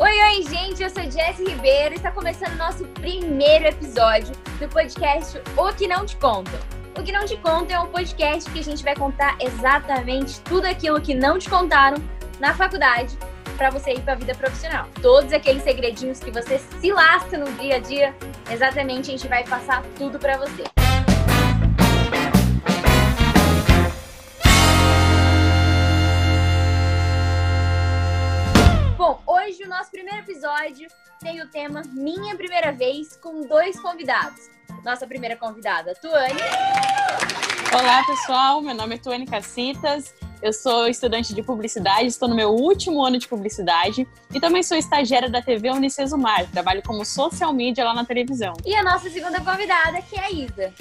Oi, oi, gente, eu sou Jessie Ribeiro e está começando o nosso primeiro episódio do podcast O Que Não Te Contam. O Que Não Te Contam é um podcast que a gente vai contar exatamente tudo aquilo que não te contaram na faculdade para você ir para a vida profissional. Todos aqueles segredinhos que você se lasca no dia a dia, exatamente a gente vai passar tudo para você. Hoje o nosso primeiro episódio tem o tema Minha Primeira Vez com dois convidados. Nossa primeira convidada, Tuane. Olá, pessoal. Meu nome é Tuane Cacitas. Eu sou estudante de publicidade, estou no meu último ano de publicidade e também sou estagiária da TV Unicesumar. Trabalho como social media lá na televisão. E a nossa segunda convidada, que é a Isa.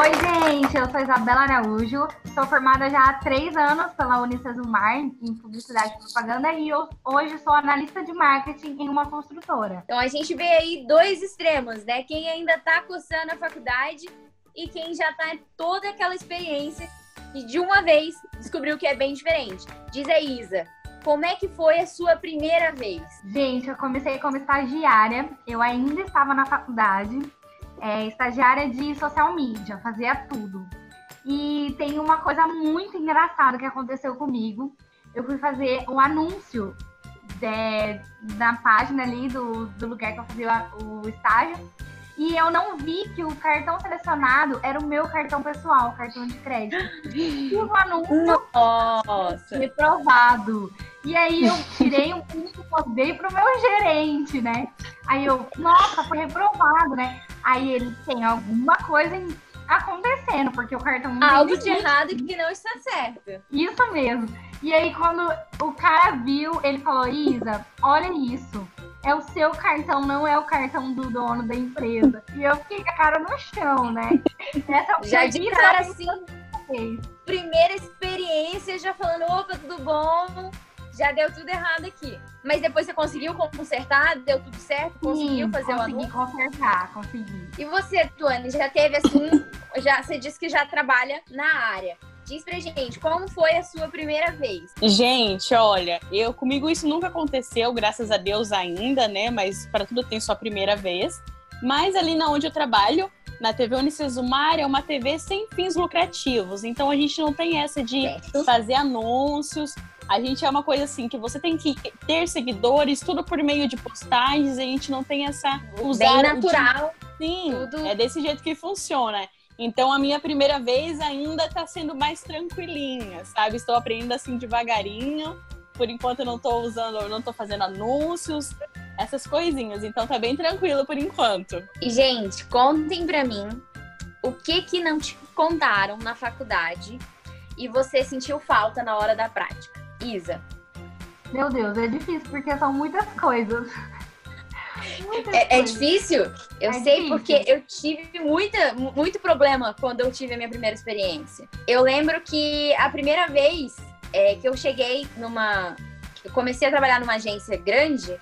Oi, gente, eu sou Isabela Araújo, sou formada já há três anos pela Unicesumar em publicidade e propaganda e eu, hoje sou analista de marketing em uma construtora. Então a gente vê aí dois extremos, né? Quem ainda está cursando a faculdade e quem já em toda aquela experiência e de uma vez descobriu que é bem diferente. Diz aí, Isa, como é que foi a sua primeira vez? Gente, eu comecei como estagiária, eu ainda estava na faculdade, é, estagiária de social media, fazia tudo. E tem uma coisa muito engraçada que aconteceu comigo. Eu fui fazer um anúncio de, da página ali do, do lugar que eu fazia o estágio. E eu não vi que o cartão selecionado era o meu cartão pessoal, cartão de crédito. E o anúncio Nossa. reprovado. E aí eu tirei um print e pro meu gerente, né? Aí eu, nossa, foi reprovado, né? Aí ele tem alguma coisa acontecendo, porque o cartão não Algo de errado que não está certo. Isso mesmo. E aí, quando o cara viu, ele falou: Isa, olha isso é o seu cartão, não é o cartão do dono da empresa. E eu fiquei com a cara no chão, né? Essa já de cara assim, primeira experiência, já falando, opa, tudo bom? Já deu tudo errado aqui. Mas depois você conseguiu consertar? Deu tudo certo? Conseguiu Sim, fazer o anúncio? Consegui consertar, consegui. E você, Tuane, já teve assim, já, você disse que já trabalha na área. Diz pra gente, como foi a sua primeira vez? Gente, olha, eu comigo isso nunca aconteceu, graças a Deus ainda, né? Mas para tudo tem sua primeira vez. Mas ali na onde eu trabalho, na TV Unicesumar, é uma TV sem fins lucrativos. Então a gente não tem essa de certo. fazer anúncios. A gente é uma coisa assim que você tem que ter seguidores, tudo por meio de postagens. A gente não tem essa usar bem natural. De... Sim, tudo... é desse jeito que funciona. Então a minha primeira vez ainda está sendo mais tranquilinha, sabe? Estou aprendendo assim devagarinho. Por enquanto eu não estou usando, eu não estou fazendo anúncios, essas coisinhas. Então tá bem tranquilo por enquanto. E gente, contem para mim o que que não te contaram na faculdade e você sentiu falta na hora da prática. Isa. Meu Deus, é difícil porque são muitas coisas. É, é, difícil? Eu é sei difícil. porque eu tive muita, muito problema quando eu tive a minha primeira experiência. Eu lembro que a primeira vez é, que eu cheguei numa. Eu comecei a trabalhar numa agência grande,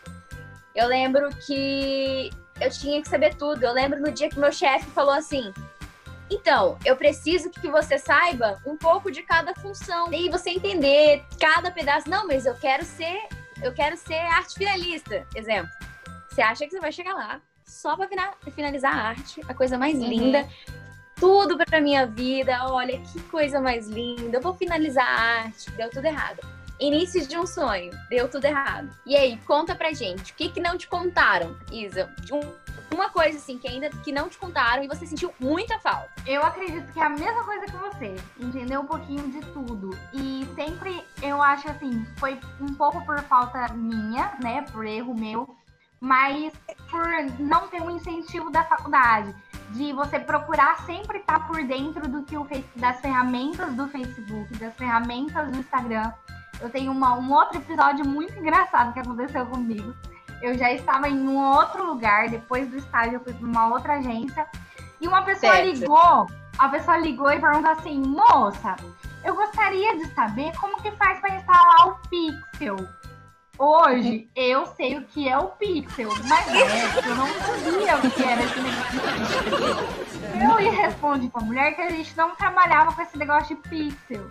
eu lembro que eu tinha que saber tudo. Eu lembro no dia que meu chefe falou assim: então, eu preciso que você saiba um pouco de cada função. E você entender cada pedaço. Não, mas eu quero ser, eu quero ser arte finalista, exemplo. Você acha que você vai chegar lá só pra finalizar a arte, a coisa mais uhum. linda. Tudo pra minha vida. Olha, que coisa mais linda. Eu vou finalizar a arte. Deu tudo errado. Início de um sonho. Deu tudo errado. E aí, conta pra gente. O que, que não te contaram, Isa? Um, uma coisa assim que ainda que não te contaram e você sentiu muita falta. Eu acredito que é a mesma coisa que você, entendeu um pouquinho de tudo. E sempre eu acho assim, foi um pouco por falta minha, né, por erro meu, mas por não ter um incentivo da faculdade, de você procurar sempre estar por dentro do que o das ferramentas do Facebook, das ferramentas do Instagram. Eu tenho uma, um outro episódio muito engraçado que aconteceu comigo. Eu já estava em um outro lugar, depois do estágio eu fui para uma outra agência, e uma pessoa certo. ligou, a pessoa ligou e perguntou assim, moça, eu gostaria de saber como que faz para instalar o Pixel. Hoje eu sei o que é o pixel, mas é, eu não sabia o que era esse negócio. Eu ia responder pra mulher que a gente não trabalhava com esse negócio de pixel.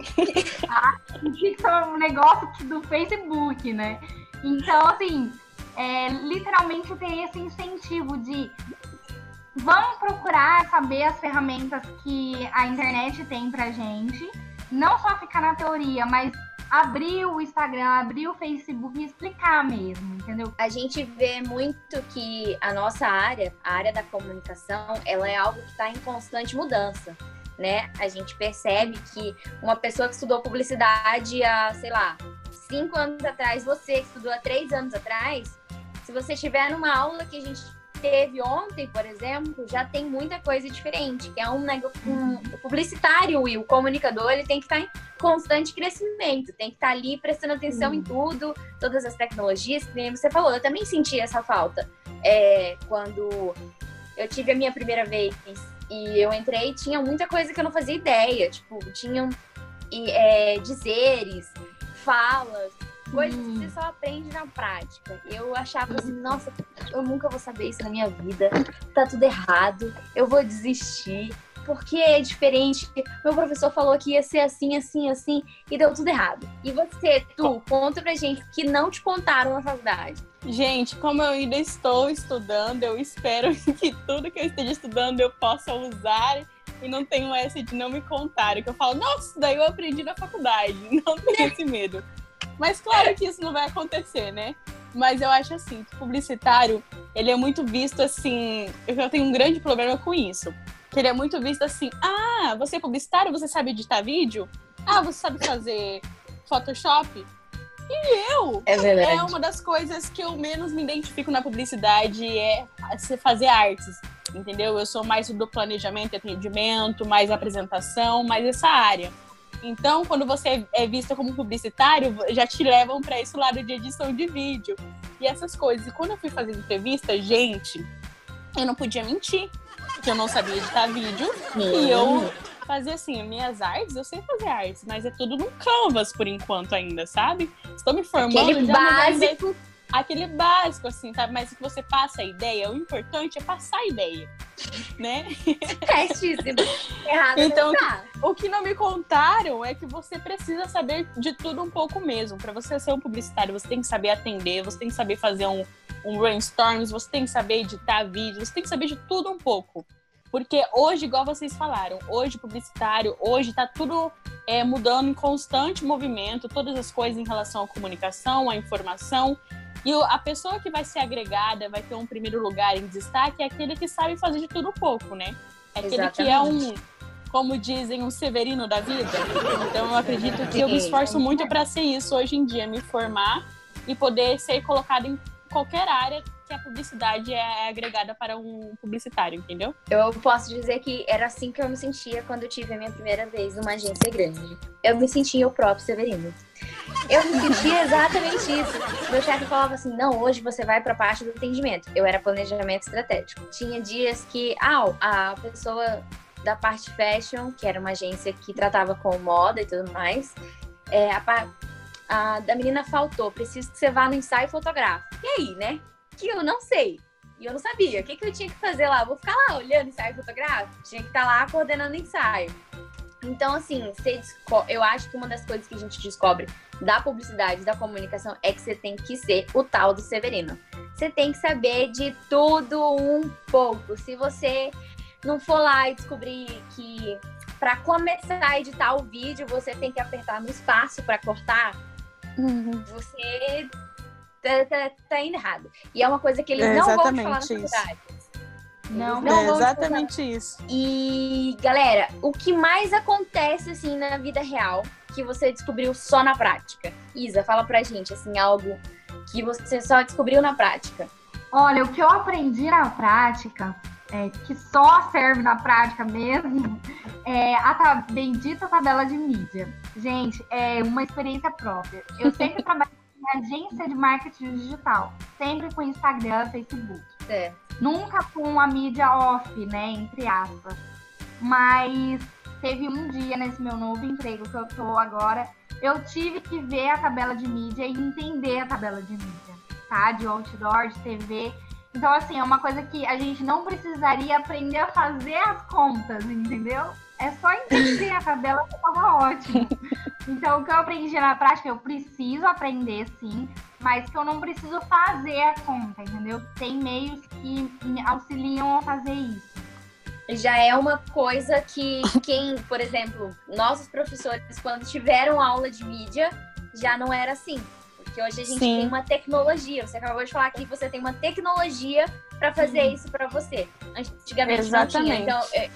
Tá? O pixel é um negócio do Facebook, né? Então, assim, é, literalmente ter esse incentivo de vamos procurar saber as ferramentas que a internet tem pra gente. Não só ficar na teoria, mas abrir o Instagram, abrir o Facebook e explicar mesmo, entendeu? A gente vê muito que a nossa área, a área da comunicação, ela é algo que está em constante mudança. Né? A gente percebe que uma pessoa que estudou publicidade há, sei lá, cinco anos atrás, você que estudou há três anos atrás, se você estiver numa aula que a gente teve ontem, por exemplo, já tem muita coisa diferente, que é um, um publicitário e o comunicador, ele tem que estar em constante crescimento, tem que estar ali prestando atenção em tudo, todas as tecnologias, que nem você falou, eu também senti essa falta. É, quando eu tive a minha primeira vez e eu entrei, tinha muita coisa que eu não fazia ideia, tipo, tinham é, dizeres, falas, coisas que você só aprende na prática. Eu achava assim, nossa, eu nunca vou saber isso na minha vida, tá tudo errado, eu vou desistir, porque é diferente. Meu professor falou que ia ser assim, assim, assim, e deu tudo errado. E você, tu, conta pra gente que não te contaram na faculdade. Gente, como eu ainda estou estudando, eu espero que tudo que eu esteja estudando eu possa usar e não tenho essa de não me contarem. Que eu falo, nossa, daí eu aprendi na faculdade. Não tenho esse medo. Mas claro que isso não vai acontecer, né? Mas eu acho assim, publicitário, ele é muito visto assim. Eu tenho um grande problema com isso. Que ele é muito visto assim: ah, você é publicitário, você sabe editar vídeo? Ah, você sabe fazer Photoshop? E eu? É verdade. É uma das coisas que eu menos me identifico na publicidade é fazer artes. Entendeu? Eu sou mais do planejamento e atendimento, mais apresentação, mais essa área. Então, quando você é vista como publicitário, já te levam para esse lado de edição de vídeo e essas coisas. E quando eu fui fazer entrevista, gente, eu não podia mentir, que eu não sabia editar vídeo e eu fazia assim, minhas artes, eu sei fazer artes, mas é tudo no Canvas por enquanto ainda, sabe? Estou me formando Aquele já básico aquele básico, assim, sabe? Mas que você passa a ideia, o importante é passar a ideia, né? Certíssimo. Errado então, tá. o que não me contaram é que você precisa saber de tudo um pouco mesmo. Para você ser um publicitário, você tem que saber atender, você tem que saber fazer um, um brainstorm, você tem que saber editar vídeo, você tem que saber de tudo um pouco. Porque hoje, igual vocês falaram, hoje publicitário, hoje tá tudo é, mudando em constante movimento, todas as coisas em relação à comunicação, à informação. E a pessoa que vai ser agregada, vai ter um primeiro lugar em destaque, é aquele que sabe fazer de tudo um pouco, né? É aquele Exatamente. que é um, como dizem, um severino da vida. Então eu acredito que eu me esforço muito para ser isso hoje em dia, me formar e poder ser colocado em qualquer área que a publicidade é agregada para um publicitário, entendeu? Eu posso dizer que era assim que eu me sentia quando eu tive a minha primeira vez numa agência grande. Eu me sentia o próprio Severino. Eu me sentia exatamente isso. Meu chefe falava assim: não, hoje você vai para a parte do atendimento. Eu era planejamento estratégico. Tinha dias que, ah, a pessoa da parte fashion, que era uma agência que tratava com moda e tudo mais, é, a, a da menina faltou, preciso que você vá no ensaio fotográfico. E aí, né? Que eu não sei. E eu não sabia. O que, que eu tinha que fazer lá? Vou ficar lá olhando ensaio fotográfico? Tinha que estar tá lá coordenando ensaio. Então, assim, eu acho que uma das coisas que a gente descobre da publicidade, da comunicação, é que você tem que ser o tal do Severino. Você tem que saber de tudo um pouco. Se você não for lá e descobrir que para começar a editar o vídeo, você tem que apertar no espaço para cortar, uhum. você tá, tá, tá indo errado. E é uma coisa que eles é não vão te falar na faculdade. Não, não é exatamente isso. E, galera, o que mais acontece, assim, na vida real que você descobriu só na prática? Isa, fala pra gente, assim, algo que você só descobriu na prática. Olha, o que eu aprendi na prática, é, que só serve na prática mesmo, é a bendita tabela de mídia. Gente, é uma experiência própria. Eu sempre trabalhei agência de marketing digital, sempre com Instagram, Facebook. É. Nunca com a mídia off, né, entre aspas. Mas teve um dia nesse meu novo emprego que eu tô agora, eu tive que ver a tabela de mídia e entender a tabela de mídia, tá? De outdoor, de TV. Então, assim, é uma coisa que a gente não precisaria aprender a fazer as contas, entendeu? É só entender a tabela que tava ótimo. Então, o que eu aprendi na prática, eu preciso aprender sim. mas que eu não preciso fazer a conta, entendeu? Tem meios que me auxiliam a fazer isso. Já é uma coisa que quem, por exemplo, nossos professores, quando tiveram aula de mídia, já não era assim. Porque hoje a gente Sim. tem uma tecnologia. Você acabou de falar que você tem uma tecnologia para fazer Sim. isso para você. Antigamente Exatamente. não tinha. Então, é,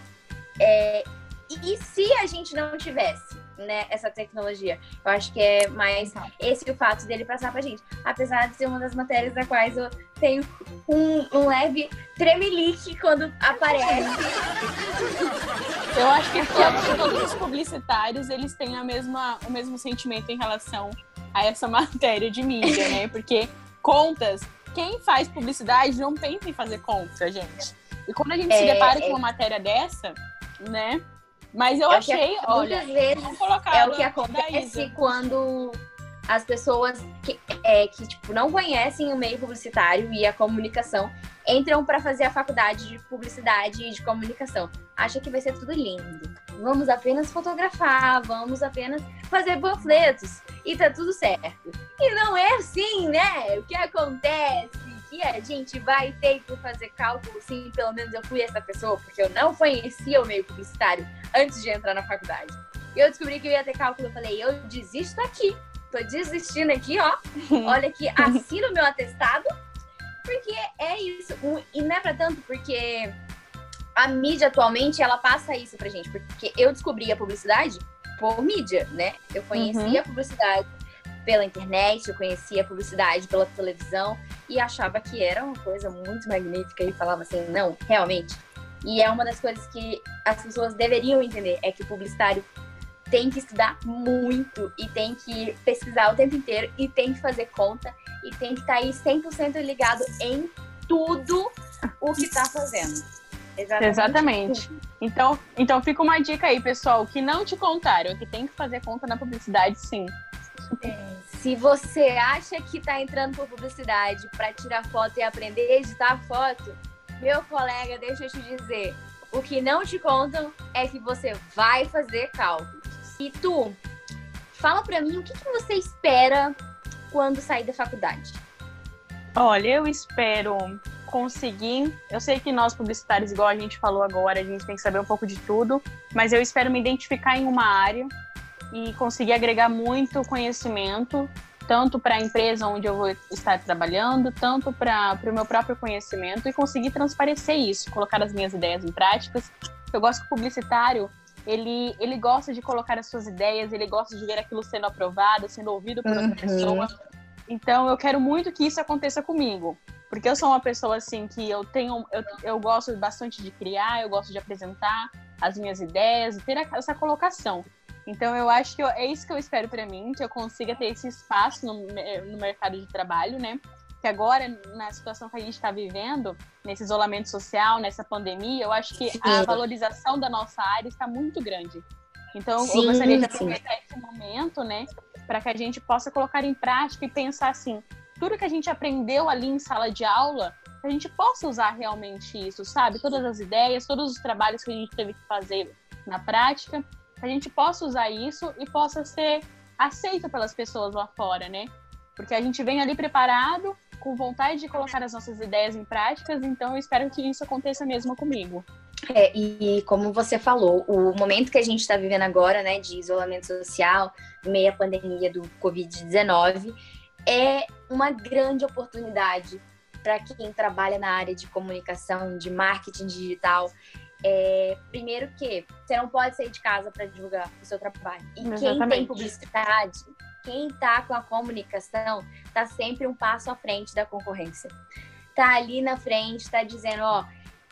é, e, e se a gente não tivesse? né, essa tecnologia. Eu acho que é mais esse o fato dele passar pra gente. Apesar de ser uma das matérias da quais eu tenho um, um leve tremelique quando aparece. Eu acho que todos, todos os publicitários, eles têm a mesma, o mesmo sentimento em relação a essa matéria de mídia, né? Porque contas, quem faz publicidade não pensa em fazer conta, gente. E quando a gente é, se depara é... com uma matéria dessa, né? Mas eu é achei, que, olha, vezes é o que acontece quando as pessoas que, é, que tipo, não conhecem o meio publicitário e a comunicação entram para fazer a faculdade de publicidade e de comunicação. Acha que vai ser tudo lindo. Vamos apenas fotografar, vamos apenas fazer panfletos e tá tudo certo. E não é assim, né? O que acontece que a gente vai ter que fazer cálculo, sim, pelo menos eu fui essa pessoa, porque eu não conhecia o meio publicitário antes de entrar na faculdade. Eu descobri que eu ia ter cálculo, eu falei, eu desisto aqui. Tô desistindo aqui, ó. Olha aqui, assino meu atestado, porque é isso. E não é pra tanto, porque a mídia atualmente, ela passa isso pra gente, porque eu descobri a publicidade por mídia, né? Eu conhecia uhum. a publicidade pela internet, eu conhecia a publicidade pela televisão e achava que era uma coisa muito magnífica e falava assim, não, realmente. E é uma das coisas que as pessoas deveriam entender, é que o publicitário tem que estudar muito e tem que pesquisar o tempo inteiro e tem que fazer conta e tem que estar tá aí 100% ligado em tudo o que está fazendo. Exatamente. Exatamente. Então, então fica uma dica aí, pessoal, que não te contaram, que tem que fazer conta na publicidade, sim. Se você acha que está entrando por publicidade para tirar foto e aprender a editar foto, meu colega, deixa eu te dizer, o que não te contam é que você vai fazer cálculos. E tu, fala para mim o que, que você espera quando sair da faculdade. Olha, eu espero conseguir. Eu sei que nós publicitários, igual a gente falou agora, a gente tem que saber um pouco de tudo, mas eu espero me identificar em uma área e conseguir agregar muito conhecimento, tanto para a empresa onde eu vou estar trabalhando, tanto para o meu próprio conhecimento e conseguir transparecer isso, colocar as minhas ideias em práticas. Eu gosto que o publicitário ele, ele gosta de colocar as suas ideias, ele gosta de ver aquilo sendo aprovado, sendo ouvido por outra uhum. pessoa. Então, eu quero muito que isso aconteça comigo. Porque eu sou uma pessoa, assim, que eu tenho... Eu, eu gosto bastante de criar, eu gosto de apresentar as minhas ideias, ter essa colocação. Então eu acho que eu, é isso que eu espero para mim, que eu consiga ter esse espaço no, no mercado de trabalho, né? Que agora, na situação que a gente está vivendo, nesse isolamento social, nessa pandemia, eu acho que sim. a valorização da nossa área está muito grande. Então, sim, eu gostaria de aproveitar sim. esse momento, né, para que a gente possa colocar em prática e pensar assim: tudo que a gente aprendeu ali em sala de aula, a gente possa usar realmente isso, sabe? Todas as ideias, todos os trabalhos que a gente teve que fazer na prática, a gente possa usar isso e possa ser aceito pelas pessoas lá fora, né? Porque a gente vem ali preparado, com vontade de colocar as nossas ideias em práticas, então eu espero que isso aconteça mesmo comigo. É, e como você falou, o momento que a gente está vivendo agora, né, de isolamento social, meia pandemia do Covid-19, é uma grande oportunidade para quem trabalha na área de comunicação, de marketing digital, é, primeiro que você não pode sair de casa para divulgar o seu trabalho. E Exatamente. quem tem publicidade, quem está com a comunicação, está sempre um passo à frente da concorrência. Tá ali na frente, está dizendo, ó,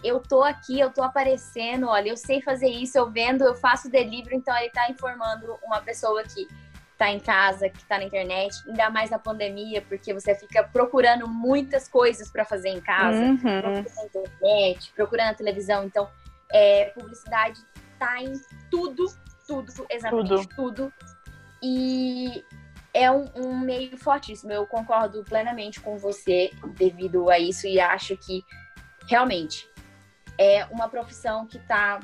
eu tô aqui, eu tô aparecendo, olha, eu sei fazer isso, eu vendo, eu faço delivery, então ele está informando uma pessoa que está em casa, que está na internet, ainda mais na pandemia, porque você fica procurando muitas coisas para fazer em casa, uhum. procurando na internet, procurando na televisão, então é, publicidade tá em tudo, tudo, exatamente tudo. tudo. E é um, um, meio fortíssimo. Eu concordo plenamente com você devido a isso e acho que realmente é uma profissão que está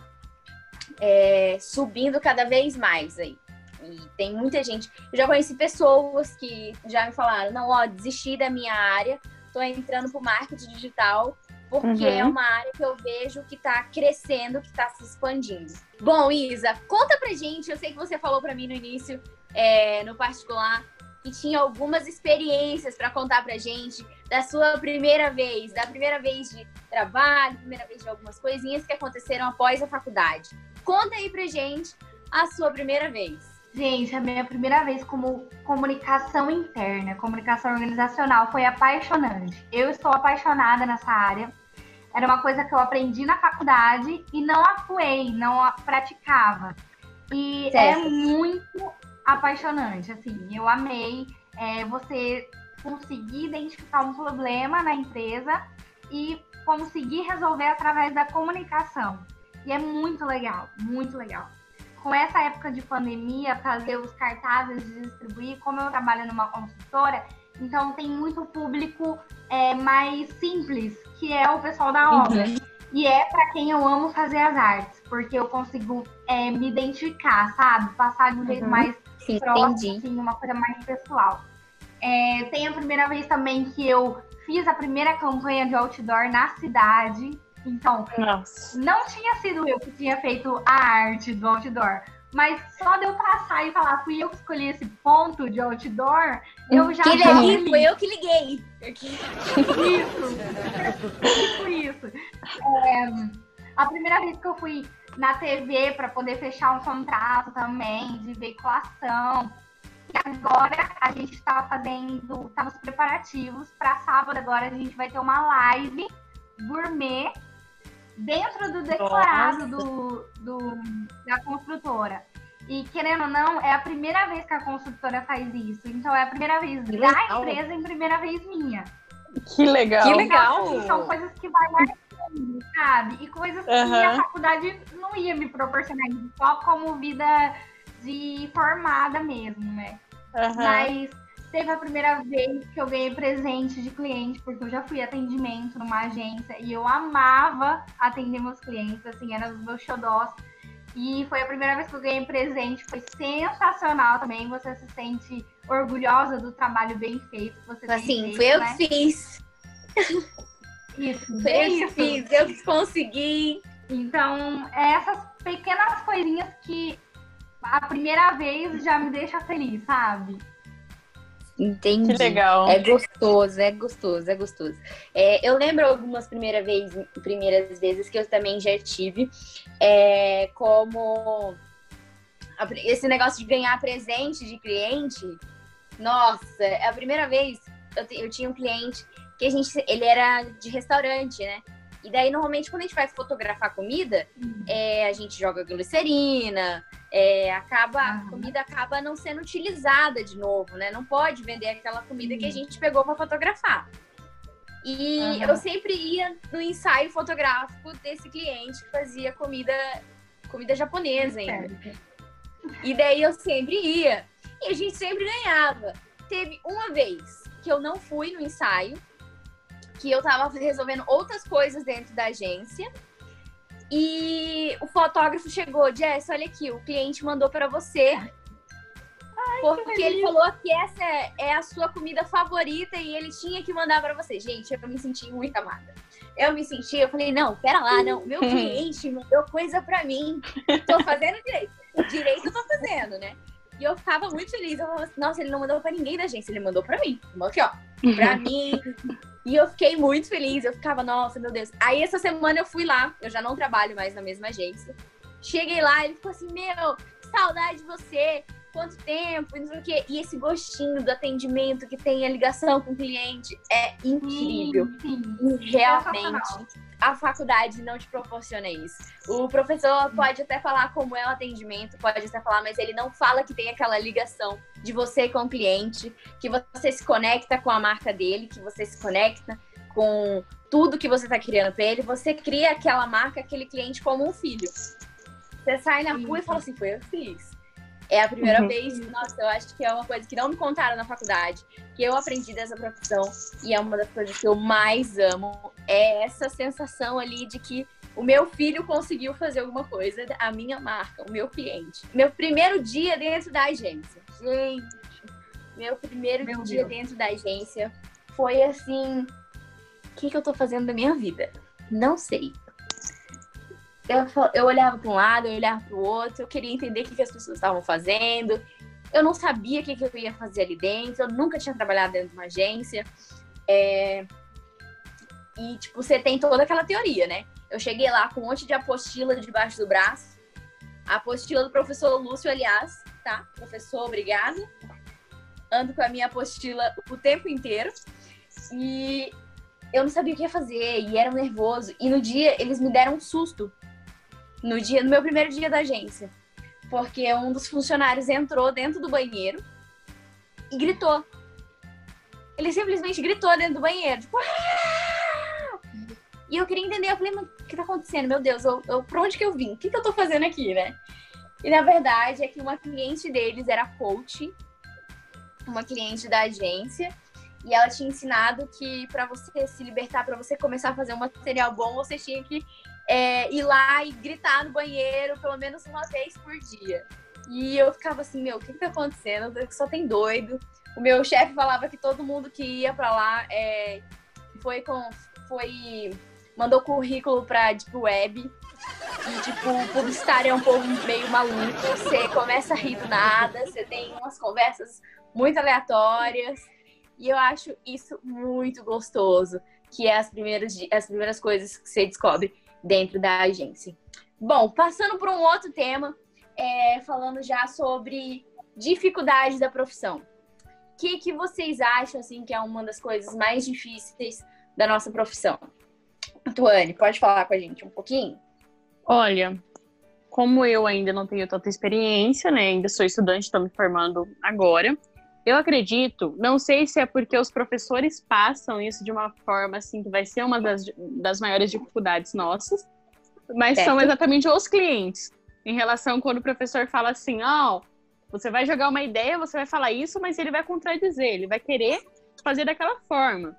é, subindo cada vez mais aí. E tem muita gente. Eu já conheci pessoas que já me falaram: não, ó, desisti da minha área, tô entrando pro marketing digital, porque uhum. é uma área que eu vejo que tá crescendo, que tá se expandindo. Bom, Isa, conta pra gente. Eu sei que você falou pra mim no início, é, no particular, que tinha algumas experiências para contar pra gente da sua primeira vez, da primeira vez de trabalho, primeira vez de algumas coisinhas que aconteceram após a faculdade. Conta aí pra gente a sua primeira vez. Gente, a minha primeira vez como comunicação interna, comunicação organizacional foi apaixonante. Eu estou apaixonada nessa área. Era uma coisa que eu aprendi na faculdade e não atuei, não praticava. E é certo. é muito apaixonante, assim, eu amei é, você conseguir identificar um problema na empresa e conseguir resolver através da comunicação. E é muito legal, muito legal. Com essa época de pandemia, fazer os cartazes distribuir, como eu trabalho numa consultora, então tem muito público é, mais simples, que é o pessoal da obra. Uhum. E é para quem eu amo fazer as artes, porque eu consigo é, me identificar, sabe? Passar de um jeito uhum. mais Sim, próximo, assim, uma coisa mais pessoal. É, tem a primeira vez também que eu fiz a primeira campanha de outdoor na cidade. Então, Nossa. não tinha sido eu que tinha feito a arte do outdoor. Mas só de eu passar e falar, fui eu que escolhi esse ponto de outdoor, eu já. Que liguei, foi eu que liguei. Isso. Por isso. É, a primeira vez que eu fui na TV para poder fechar um contrato também de veiculação. E agora a gente está fazendo, tá nos preparativos para sábado agora a gente vai ter uma live gourmet dentro do declarado do, do, da construtora. E querendo ou não, é a primeira vez que a construtora faz isso. Então é a primeira vez da empresa e primeira vez minha. Que legal. Que legal. Então, assim, são coisas que vai sabe? E coisas uhum. que a faculdade não ia me proporcionar, só como vida de formada mesmo, né? Uhum. Mas teve a primeira vez que eu ganhei presente de cliente, porque eu já fui atendimento numa agência e eu amava atender meus clientes, assim, era os meus xodós. E foi a primeira vez que eu ganhei presente, foi sensacional também. Você se sente orgulhosa do trabalho bem feito que você assim, feito, foi eu né? que fiz. Isso, foi eu que fiz, eu que consegui. Então, é essas pequenas coisinhas que a primeira vez já me deixa feliz, sabe? Entendi. Que legal. É gostoso, é gostoso, é gostoso. É, eu lembro algumas primeira vez, primeiras vezes que eu também já tive, é, como esse negócio de ganhar presente de cliente. Nossa, é a primeira vez eu, eu tinha um cliente que a gente, ele era de restaurante, né? E daí, normalmente, quando a gente vai fotografar comida, uhum. é, a gente joga glicerina, é, acaba, uhum. a comida acaba não sendo utilizada de novo, né? Não pode vender aquela comida uhum. que a uhum. gente pegou para fotografar. E eu sempre ia no ensaio fotográfico desse cliente que fazia comida, comida japonesa ainda. E daí eu sempre ia. E a gente sempre ganhava. Teve uma vez que eu não fui no ensaio, que eu tava resolvendo outras coisas dentro da agência. E o fotógrafo chegou, Jess, olha aqui, o cliente mandou para você. Ai, porque ele falou que essa é, é, a sua comida favorita e ele tinha que mandar para você. Gente, eu me senti muito amada. Eu me senti, eu falei, não, pera lá, não, meu cliente mandou coisa para mim. Tô fazendo direito. Direito eu tô fazendo, né? E eu ficava muito feliz. Eu falava, nossa, ele não mandou pra ninguém da agência, ele mandou pra mim. Aqui, ó. Pra mim, e eu fiquei muito feliz. Eu ficava, nossa, meu Deus. Aí essa semana eu fui lá, eu já não trabalho mais na mesma agência. Cheguei lá, ele ficou assim: Meu, saudade de você, quanto tempo, e não sei o quê. E esse gostinho do atendimento que tem a ligação com o cliente é incrível. Sim, sim. E realmente a faculdade não te proporciona isso. O professor pode até falar como é o atendimento, pode até falar, mas ele não fala que tem aquela ligação de você com o cliente, que você se conecta com a marca dele, que você se conecta com tudo que você está criando para ele. Você cria aquela marca, aquele cliente como um filho. Você sai na rua e fala assim, foi eu fiz. É a primeira uhum. vez, nossa, eu acho que é uma coisa que não me contaram na faculdade, que eu aprendi dessa profissão e é uma das coisas que eu mais amo. É essa sensação ali de que o meu filho conseguiu fazer alguma coisa, a minha marca, o meu cliente. Meu primeiro dia dentro da agência. Gente, meu primeiro meu dia Deus. dentro da agência foi assim: o que, que eu tô fazendo da minha vida? Não sei. Eu, eu olhava para um lado, eu olhava para o outro, eu queria entender o que, que as pessoas estavam fazendo. Eu não sabia o que, que eu ia fazer ali dentro, eu nunca tinha trabalhado dentro de uma agência. É... E, tipo, você tem toda aquela teoria, né? Eu cheguei lá com um monte de apostila debaixo do braço. A apostila do professor Lúcio, aliás, tá? Professor, obrigado. Ando com a minha apostila o tempo inteiro. E eu não sabia o que ia fazer e era nervoso. E no dia eles me deram um susto. No dia, no meu primeiro dia da agência. Porque um dos funcionários entrou dentro do banheiro e gritou. Ele simplesmente gritou dentro do banheiro, tipo, Aaah! E eu queria entender, eu falei, mas o que tá acontecendo? Meu Deus, eu, eu, onde que eu vim? O que, que eu tô fazendo aqui, né? E na verdade é que uma cliente deles era coach, uma cliente da agência, e ela tinha ensinado que para você se libertar, para você começar a fazer um material bom, você tinha que é, ir lá e gritar no banheiro pelo menos uma vez por dia. E eu ficava assim, meu, o que, que tá acontecendo? Só tem doido. O meu chefe falava que todo mundo que ia para lá é, foi com. foi. mandou currículo pra Deep Web. E, tipo, o publicitário é um povo meio maluco. Você começa a rir do nada, você tem umas conversas muito aleatórias. E eu acho isso muito gostoso, que é as primeiras, as primeiras coisas que você descobre dentro da agência. Bom, passando para um outro tema, é, falando já sobre dificuldades da profissão que, que vocês acham assim que é uma das coisas mais difíceis da nossa profissão? Tuane, pode falar com a gente um pouquinho? Olha, como eu ainda não tenho tanta experiência, né? Ainda sou estudante, estou me formando agora. Eu acredito, não sei se é porque os professores passam isso de uma forma assim que vai ser uma das, das maiores dificuldades nossas, mas certo. são exatamente os clientes. Em relação quando o professor fala assim, ó, oh, você vai jogar uma ideia, você vai falar isso, mas ele vai contradizer, ele vai querer fazer daquela forma.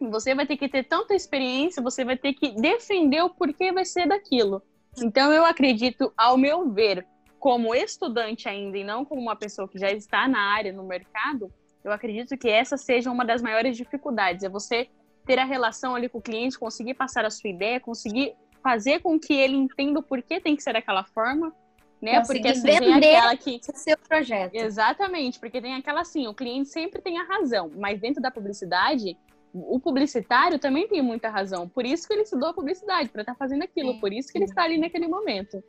Você vai ter que ter tanta experiência, você vai ter que defender o porquê vai ser daquilo. Então, eu acredito, ao meu ver, como estudante ainda e não como uma pessoa que já está na área, no mercado, eu acredito que essa seja uma das maiores dificuldades. É você ter a relação ali com o cliente, conseguir passar a sua ideia, conseguir fazer com que ele entenda o porquê tem que ser daquela forma né? porque assim, tem aquela que seu projeto. Exatamente, porque tem aquela assim, o cliente sempre tem a razão, mas dentro da publicidade, o publicitário também tem muita razão. Por isso que ele estudou a publicidade, para estar tá fazendo aquilo, por isso que ele está ali naquele momento.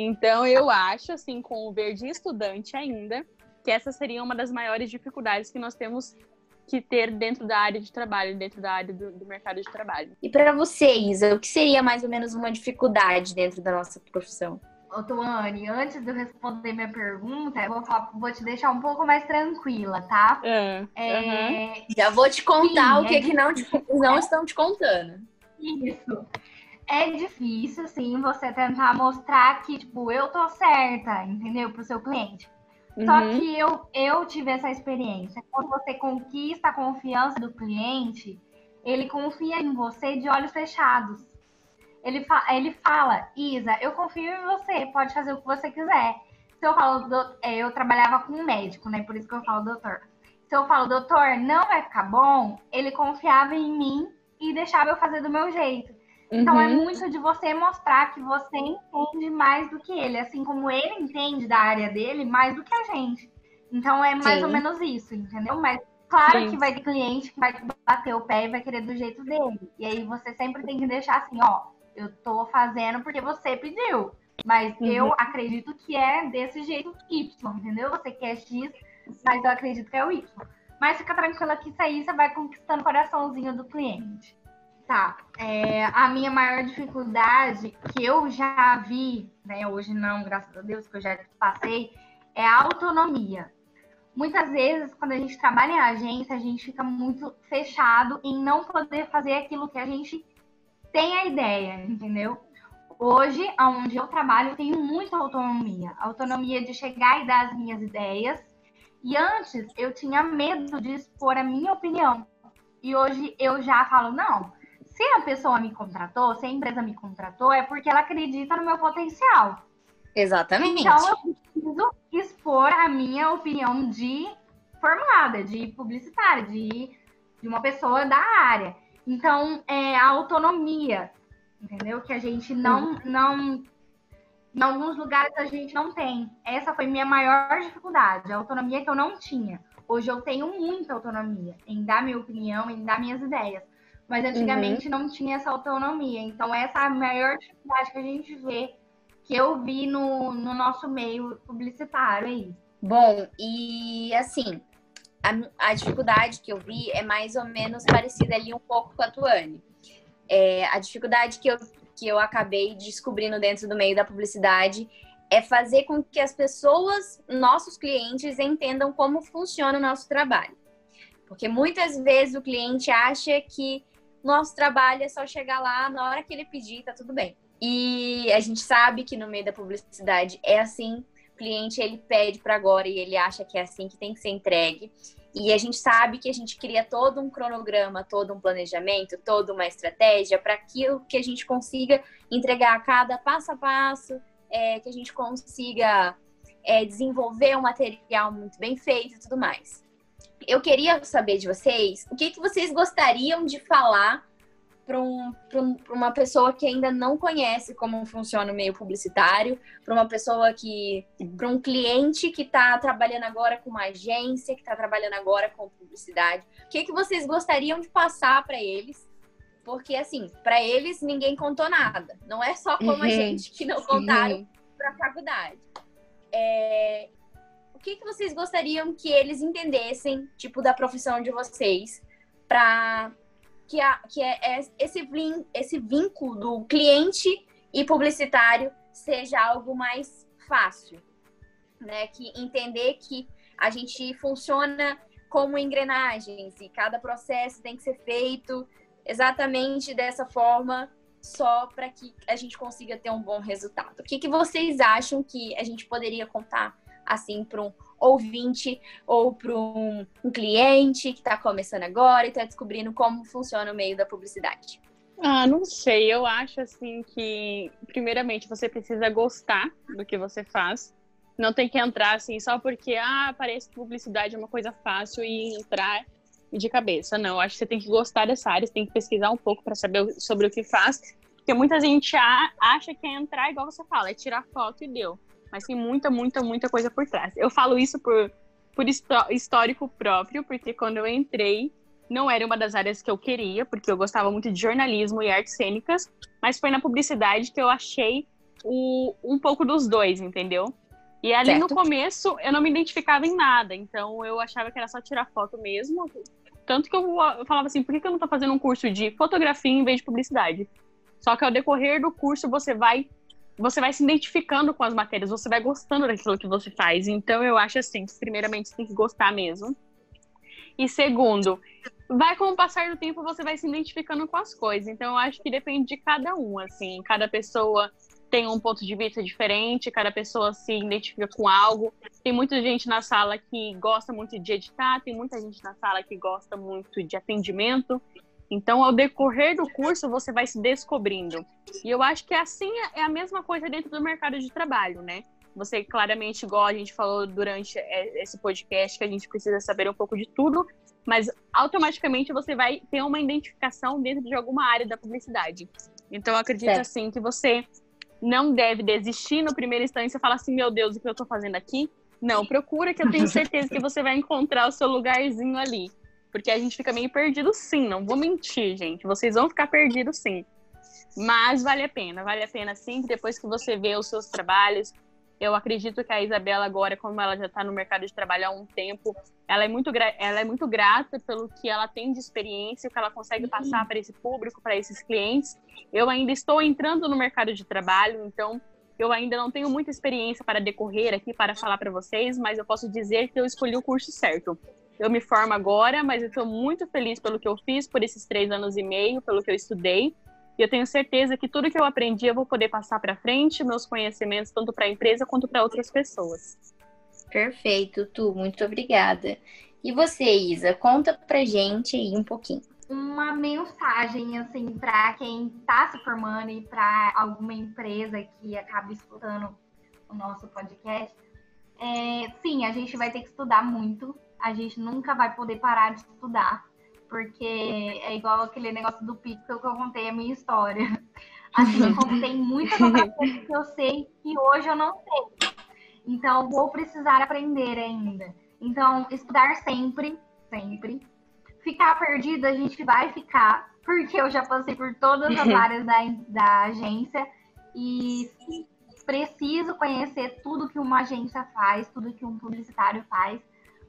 Então eu acho assim, com o ver de estudante ainda, que essa seria uma das maiores dificuldades que nós temos que ter dentro da área de trabalho, dentro da área do, do mercado de trabalho. E para você, Isa, o que seria mais ou menos uma dificuldade dentro da nossa profissão? Ô, Tuane, antes de eu responder minha pergunta, eu vou, falar, vou te deixar um pouco mais tranquila, tá? É, é... Já vou te contar Sim, o que, é que não, te, não estão te contando. Isso. É difícil, sim, você tentar mostrar que, tipo, eu tô certa, entendeu? Pro seu cliente. Uhum. Só que eu, eu tive essa experiência. Quando você conquista a confiança do cliente, ele confia em você de olhos fechados. Ele, fa ele fala, Isa, eu confio em você, pode fazer o que você quiser. Se eu falo, do, é, eu trabalhava com um médico, né? Por isso que eu falo doutor. Se eu falo, doutor, não vai ficar bom, ele confiava em mim e deixava eu fazer do meu jeito. Uhum. Então é uhum. muito de você mostrar que você entende mais do que ele, assim como ele entende da área dele mais do que a gente. Então é mais Sim. ou menos isso, entendeu? Mas claro Sim. que vai ter cliente que vai bater o pé e vai querer do jeito dele. E aí você sempre tem que deixar assim, ó, eu tô fazendo porque você pediu. Mas uhum. eu acredito que é desse jeito Y, entendeu? Você quer X, mas eu acredito que é o Y. Mas fica tranquila que isso aí você vai conquistando o coraçãozinho do cliente. Tá. É, a minha maior dificuldade que eu já vi, né? Hoje não, graças a Deus, que eu já passei, é a autonomia. Muitas vezes, quando a gente trabalha em agência, a gente fica muito fechado em não poder fazer aquilo que a gente tem a ideia, entendeu? Hoje, onde eu trabalho, eu tenho muita autonomia. Autonomia de chegar e dar as minhas ideias. E antes, eu tinha medo de expor a minha opinião. E hoje eu já falo, não, Se a pessoa me contratou, se a empresa me contratou, é porque ela acredita no meu potencial. Exatamente. Então eu preciso expor a minha opinião de formada, de publicitária, de, de uma pessoa da área. Então, é a autonomia, entendeu? Que a gente não, uhum. não. Em alguns lugares a gente não tem. Essa foi minha maior dificuldade, a autonomia que eu não tinha. Hoje eu tenho muita autonomia em dar minha opinião, em dar minhas ideias. Mas antigamente uhum. não tinha essa autonomia. Então, essa é a maior dificuldade que a gente vê, que eu vi no, no nosso meio publicitário aí. Bom, e assim, a, a, dificuldade que eu vi é mais ou menos parecida ali um pouco com a Tuane. É, a dificuldade que eu, que eu acabei descobrindo dentro do meio da publicidade é fazer com que as pessoas, nossos clientes, entendam como funciona o nosso trabalho. Porque muitas vezes o cliente acha que nosso trabalho é só chegar lá na hora que ele pedir, tá tudo bem. E a gente sabe que no meio da publicidade é assim, o cliente ele pede para agora e ele acha que é assim que tem que ser entregue. E a gente sabe que a gente cria todo um cronograma, todo um planejamento, toda uma estratégia para aquilo que a gente consiga entregar a cada passo a passo, é, que a gente consiga é, desenvolver um material muito bem feito e tudo mais eu queria saber de vocês o que, que vocês gostariam de falar para um, um, uma pessoa que ainda não conhece como funciona o meio publicitário, para uma pessoa que. para um cliente que está trabalhando agora com uma agência, que está trabalhando agora com publicidade. O que, que vocês gostariam de passar para eles? Porque, assim, para eles ninguém contou nada. Não é só como uhum. a gente que não contaram uhum. para a faculdade. É, o que, que vocês gostariam que eles entendessem, tipo, da profissão de vocês, para que, a, que é, é esse, vin, esse vínculo do cliente e publicitário seja algo mais fácil, né? Que entender que a gente funciona como engrenagens e cada processo tem que ser feito exatamente dessa forma só para que a gente consiga ter um bom resultado. O que, que vocês acham que a gente poderia contar assim para um ouvinte ou para um, um, cliente que está começando agora e está descobrindo como funciona o meio da publicidade? Ah, não sei. Eu acho assim que, primeiramente, você precisa gostar do que você faz. Não tem que entrar assim só porque, ah, parece que publicidade é uma coisa fácil e entrar de cabeça. Não, acho que você tem que gostar dessa área, você tem que pesquisar um pouco para saber sobre o que faz. Porque muita gente acha que é entrar igual você fala, é tirar foto e deu mas tem muita, muita, muita coisa por trás. Eu falo isso por, por histórico próprio, porque quando eu entrei, não era uma das áreas que eu queria, porque eu gostava muito de jornalismo e artes cênicas, mas foi na publicidade que eu achei o, um pouco dos dois, entendeu? E ali certo. no começo eu não me identificava em nada, então eu achava que era só tirar foto mesmo. Tanto que eu, eu falava assim, por que, que eu não tô fazendo um curso de fotografia em vez de publicidade? Só que ao decorrer do curso você vai você vai se identificando com as matérias, você vai gostando daquilo que você faz. Então, eu acho assim, primeiramente, você tem que gostar mesmo. E segundo, vai com o passar do tempo, você vai se identificando com as coisas. Então, eu acho que depende de cada um, assim. Cada pessoa tem um ponto de vista diferente, cada pessoa se identifica com algo. Tem muita gente na sala que gosta muito de editar, tem muita gente na sala que gosta muito de atendimento. Então, ao decorrer do curso, você vai se descobrindo. E eu acho que assim é a mesma coisa dentro do mercado de trabalho, né? Você claramente, igual a gente falou durante é, esse podcast, que a gente precisa saber um pouco de tudo, mas automaticamente você vai ter uma identificação dentro de alguma área da publicidade. Então, eu acredito certo. assim que você não deve desistir no primeiro instante e falar assim, meu Deus, o que eu estou fazendo aqui? Não, procura que eu tenho certeza que você vai encontrar o seu lugarzinho ali. Porque a gente fica meio perdido sim, não vou mentir, gente. Vocês vão ficar perdidos sim. Mas vale a pena, vale a pena sim, depois que você vê os seus trabalhos. Eu acredito que a Isabela agora, como ela já está no mercado de trabalho há um tempo, ela é muito, ela é muito grata pelo que ela tem de experiência, o que ela consegue uhum. passar para esse público, para esses clientes. Eu ainda estou entrando no mercado de trabalho, então eu ainda não tenho muita experiência para decorrer aqui para falar para vocês, mas eu posso dizer que eu escolhi o curso certo. Eu me formo agora, mas eu estou muito feliz pelo que eu fiz por esses três anos e meio, pelo que eu estudei. E eu tenho certeza que tudo que eu aprendi eu vou poder passar para frente, meus conhecimentos, tanto para a empresa quanto para outras pessoas. Perfeito, Tu, muito obrigada. E você, Isa, conta pra gente aí um pouquinho. uma mensagem assim para quem está se formando e para alguma empresa que acaba escutando o nosso podcast. É, sim, a gente vai ter que estudar muito. A gente nunca vai poder parar de estudar, porque é igual aquele negócio do pixel que eu contei a minha história. Assim, eu contei muitas outras coisas que eu sei que hoje eu não sei. Então, vou precisar aprender ainda. Então, estudar sempre, sempre ficar perdida, a gente vai ficar, porque eu já passei por todas as áreas da, da agência e preciso conhecer tudo que uma agência faz, tudo que um publicitário faz,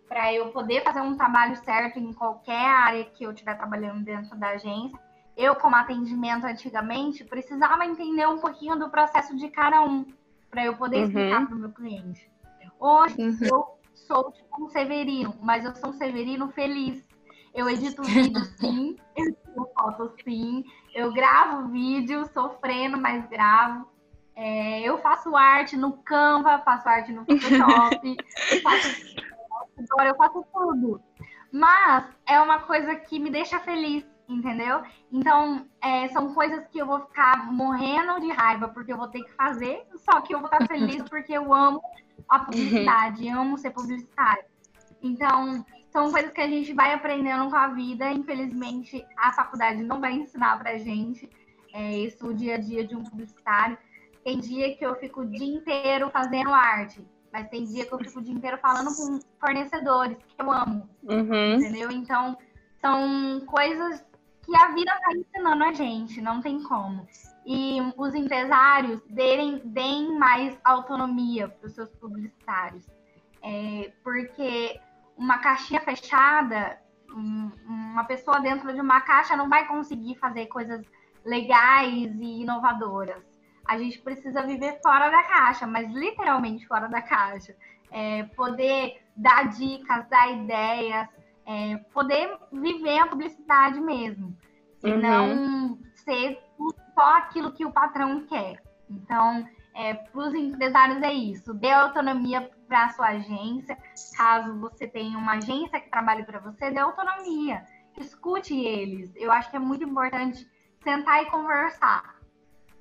para eu poder fazer um trabalho certo em qualquer área que eu estiver trabalhando dentro da agência. Eu, como atendimento antigamente, precisava entender um pouquinho do processo de cada um, para eu poder explicar uhum. para o meu cliente. Hoje, uhum. eu sou tipo um Severino, mas eu sou um Severino feliz. Eu edito vídeo sim, eu tiro foto sim, eu gravo vídeo sofrendo, mas gravo. É, eu faço arte no Canva, faço arte no Photoshop, faço, eu faço tudo. Mas é uma coisa que me deixa feliz, entendeu? Então, é, são coisas que eu vou ficar morrendo de raiva porque eu vou ter que fazer, só que eu vou estar feliz porque eu amo a publicidade, amo ser publicitária. Então, são coisas que a gente vai aprendendo com a vida. Infelizmente, a faculdade não vai ensinar pra gente é, isso o dia a dia de um publicitário. Tem dia que eu fico o dia inteiro fazendo arte, mas tem dia que eu fico o dia inteiro falando com fornecedores que eu amo. Uhum. Entendeu? Então, são coisas que a vida está ensinando a gente, não tem como. E os empresários deem, deem mais autonomia para os seus publicitários. É, porque uma caixinha fechada, um, uma pessoa dentro de uma caixa não vai conseguir fazer coisas legais e inovadoras. A gente precisa viver fora da caixa, mas literalmente fora da caixa. É, poder dar dicas, dar ideias, é, poder viver a publicidade mesmo. E uhum. não ser só aquilo que o patrão quer. Então, é, para os empresários é isso, dê autonomia para a sua agência. Caso você tenha uma agência que trabalhe para você, dê autonomia. Escute eles. Eu acho que é muito importante sentar e conversar.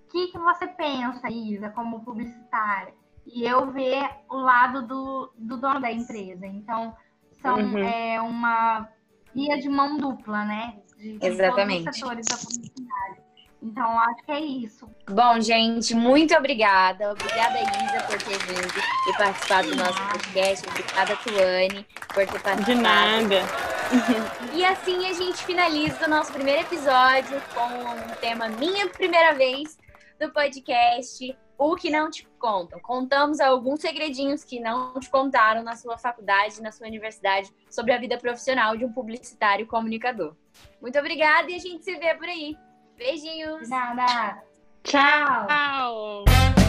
O que, que você pensa, Isa, como publicitária? E eu ver o lado do, do dono da empresa. Então, são uhum. é, uma via de mão dupla, né? De, de Exatamente. todos os setores da publicidade. Então, acho que é isso. Bom, gente, muito obrigada. Obrigada, Isa, por ter vindo e participado do nosso podcast. Obrigada, Tuane, por ter participado. De nada. E assim a gente finaliza o nosso primeiro episódio com o tema Minha Primeira Vez do podcast O Que Não Te Contam. Contamos alguns segredinhos que não te contaram na sua faculdade, na sua universidade, sobre a vida profissional de um publicitário comunicador. Muito obrigada e a gente se vê por aí. Beijinhos. Nada. Tchau. Tchau.